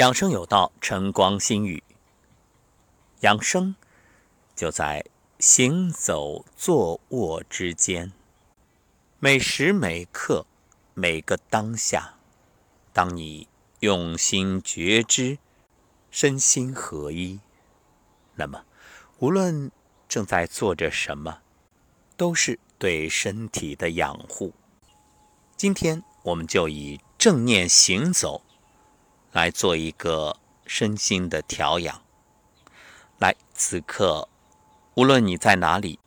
养生有道，晨光心语。养生就在行走、坐卧之间，每时每刻、每个当下。当你用心觉知，身心合一，那么无论正在做着什么，都是对身体的养护。今天我们就以正念行走。来做一个身心的调养。来，此刻无论你在哪里，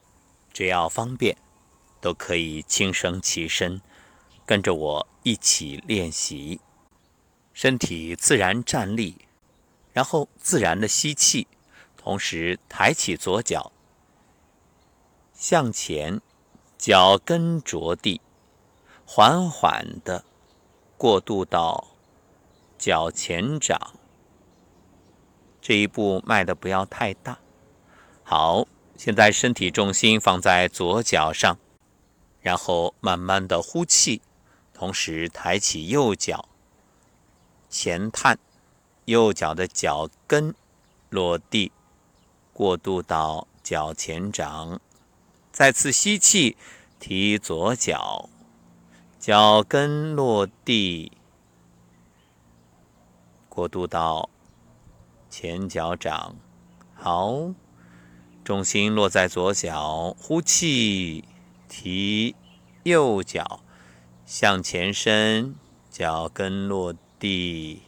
只要方便，都可以轻声起身，跟着我一起练习。身体自然站立，然后自然的吸气，同时抬起左脚向前，脚跟着地，缓缓的过渡到。脚前掌，这一步迈的不要太大。好，现在身体重心放在左脚上，然后慢慢的呼气，同时抬起右脚前探，右脚的脚跟落地，过渡到脚前掌，再次吸气，提左脚，脚跟落地。过渡到前脚掌，好，重心落在左脚，呼气，提右脚向前伸，脚跟落地，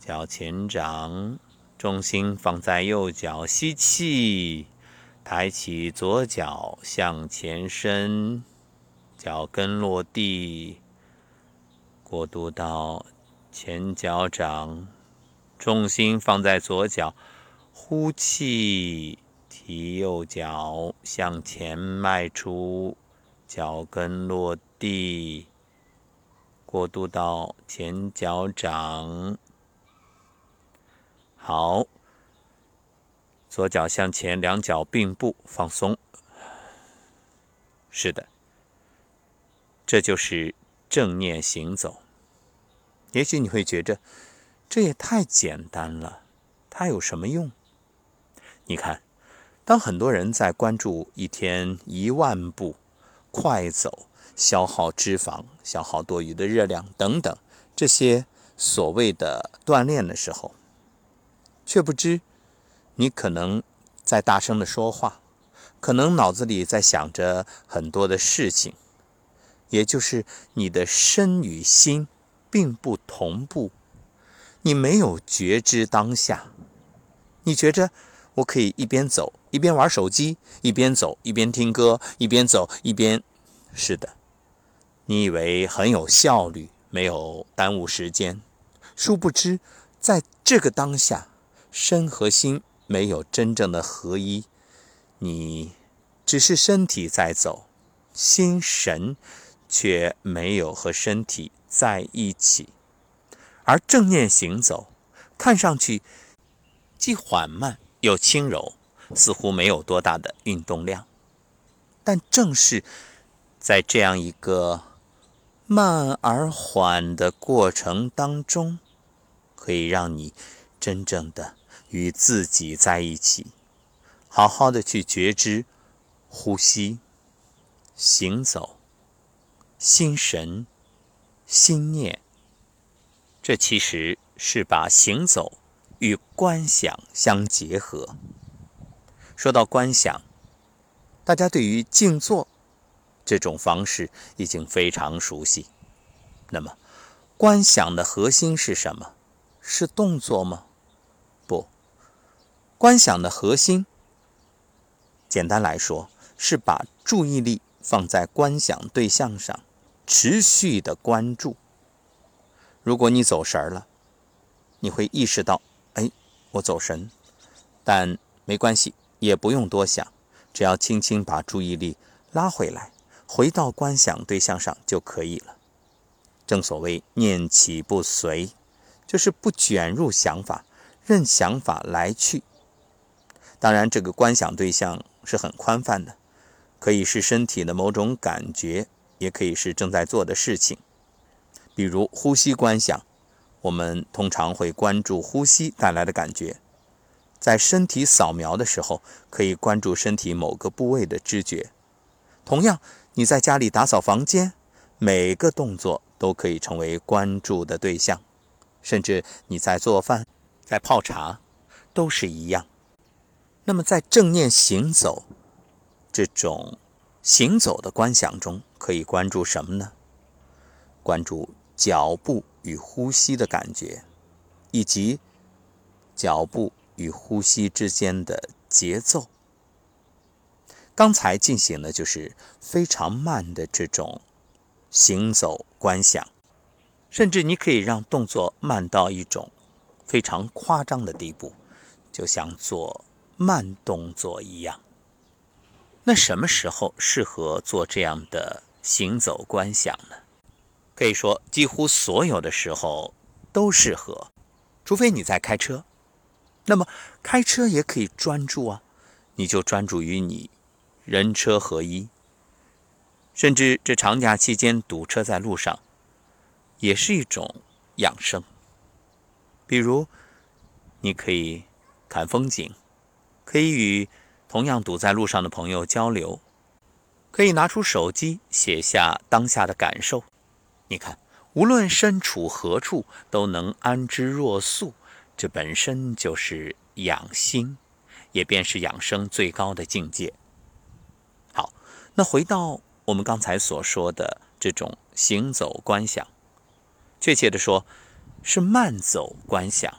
脚前掌，重心放在右脚，吸气，抬起左脚向前伸，脚跟落地，过渡到。前脚掌，重心放在左脚，呼气，提右脚向前迈出，脚跟落地，过渡到前脚掌。好，左脚向前，两脚并步，放松。是的，这就是正念行走。也许你会觉着，这也太简单了，它有什么用？你看，当很多人在关注一天一万步快走消耗脂肪、消耗多余的热量等等这些所谓的锻炼的时候，却不知你可能在大声的说话，可能脑子里在想着很多的事情，也就是你的身与心。并不同步，你没有觉知当下，你觉着我可以一边走一边玩手机，一边走一边听歌，一边走一边……是的，你以为很有效率，没有耽误时间，殊不知在这个当下，身和心没有真正的合一，你只是身体在走，心神却没有和身体。在一起，而正念行走看上去既缓慢又轻柔，似乎没有多大的运动量。但正是在这样一个慢而缓的过程当中，可以让你真正的与自己在一起，好好的去觉知呼吸、行走、心神。心念，这其实是把行走与观想相结合。说到观想，大家对于静坐这种方式已经非常熟悉。那么，观想的核心是什么？是动作吗？不，观想的核心，简单来说，是把注意力放在观想对象上。持续的关注。如果你走神了，你会意识到，哎，我走神，但没关系，也不用多想，只要轻轻把注意力拉回来，回到观想对象上就可以了。正所谓念起不随，就是不卷入想法，任想法来去。当然，这个观想对象是很宽泛的，可以是身体的某种感觉。也可以是正在做的事情，比如呼吸观想，我们通常会关注呼吸带来的感觉。在身体扫描的时候，可以关注身体某个部位的知觉。同样，你在家里打扫房间，每个动作都可以成为关注的对象。甚至你在做饭、在泡茶，都是一样。那么，在正念行走这种行走的观想中，可以关注什么呢？关注脚步与呼吸的感觉，以及脚步。与呼吸之间的节奏。刚才进行的就是非常慢的这种行走观想，甚至你可以让动作慢到一种非常夸张的地步，就像做慢动作一样。那什么时候适合做这样的行走观想呢？可以说，几乎所有的时候都适合，除非你在开车。那么开车也可以专注啊，你就专注于你人车合一。甚至这长假期间堵车在路上，也是一种养生。比如，你可以看风景，可以与同样堵在路上的朋友交流，可以拿出手机写下当下的感受。你看，无论身处何处，都能安之若素。这本身就是养心，也便是养生最高的境界。好，那回到我们刚才所说的这种行走观想，确切的说，是慢走观想。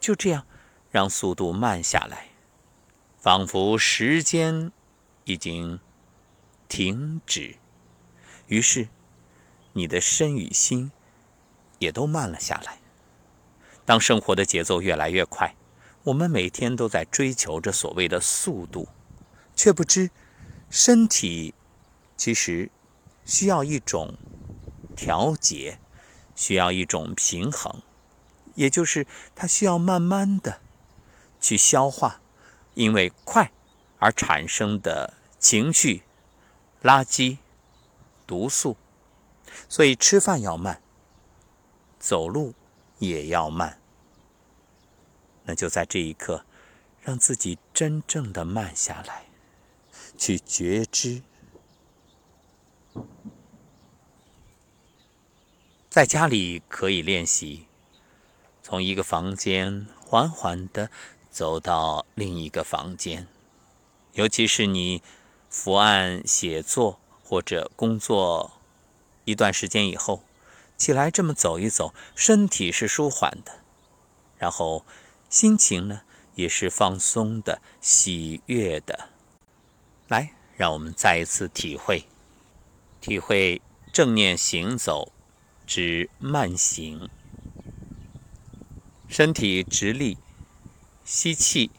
就这样，让速度慢下来，仿佛时间已经停止，于是你的身与心也都慢了下来。当生活的节奏越来越快，我们每天都在追求着所谓的速度，却不知身体其实需要一种调节，需要一种平衡，也就是它需要慢慢的去消化，因为快而产生的情绪垃圾毒素，所以吃饭要慢，走路。也要慢，那就在这一刻，让自己真正的慢下来，去觉知。在家里可以练习，从一个房间缓缓的走到另一个房间，尤其是你伏案写作或者工作一段时间以后。起来这么走一走，身体是舒缓的，然后心情呢也是放松的、喜悦的。来，让我们再一次体会，体会正念行走之慢行。身体直立，吸气，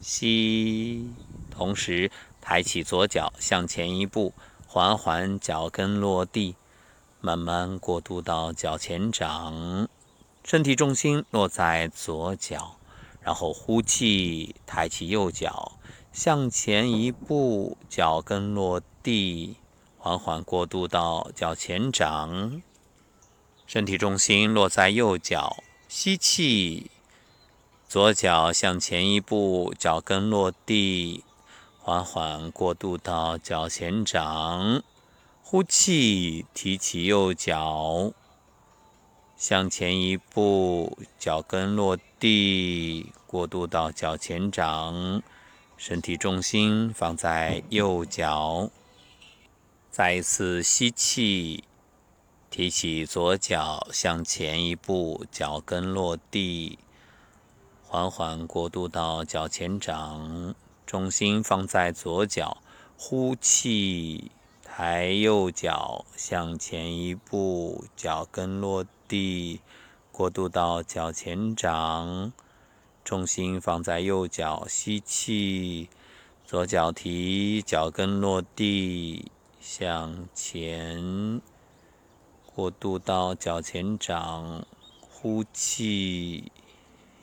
吸，同时抬起左脚向前一步，缓缓脚跟落地。慢慢过渡到脚前掌，身体重心落在左脚，然后呼气，抬起右脚，向前一步，脚跟落地，缓缓过渡到脚前掌，身体重心落在右脚，吸气，左脚向前一步，脚跟落地，缓缓过渡到脚前掌。呼气，提起右脚，向前一步，脚跟落地，过渡到脚前掌，身体重心放在右脚。再一次吸气，提起左脚，向前一步，脚跟落地，缓缓过渡到脚前掌，重心放在左脚。呼气。抬右脚向前一步，脚跟落地，过渡到脚前掌，重心放在右脚，吸气，左脚提，脚跟落地，向前，过渡到脚前掌，呼气，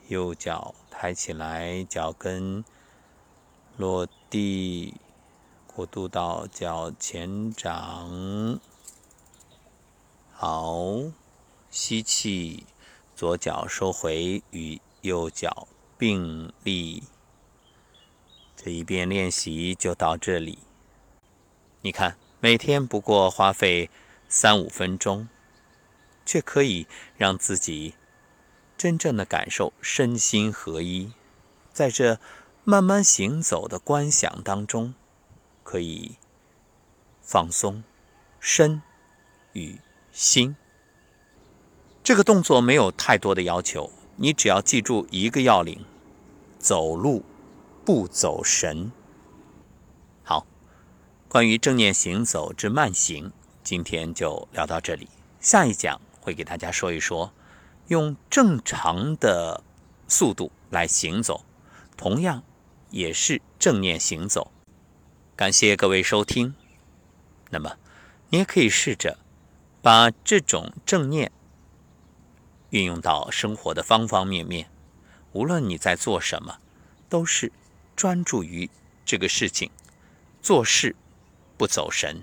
右脚抬起来，脚跟落地。过渡到脚前掌，好，吸气，左脚收回，与右脚并立。这一遍练习就到这里。你看，每天不过花费三五分钟，却可以让自己真正的感受身心合一。在这慢慢行走的观想当中，可以放松身与心。这个动作没有太多的要求，你只要记住一个要领：走路不走神。好，关于正念行走之慢行，今天就聊到这里。下一讲会给大家说一说，用正常的速度来行走，同样也是正念行走。感谢各位收听。那么，你也可以试着把这种正念。运用到生活的方方面面，无论你在做什么，都是专注于这个事情，做事不走神。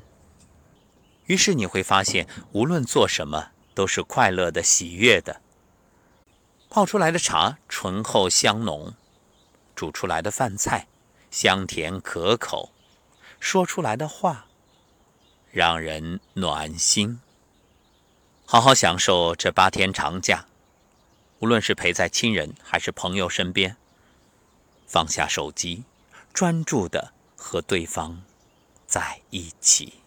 于是你会发现，无论做什么都是快乐的、喜悦的。泡出来的茶醇厚香浓，煮出来的饭菜香甜可口，说出来的话让人暖心。好好享受这八天长假，无论是陪在亲人还是朋友身边，放下手机，专注的和对方在一起。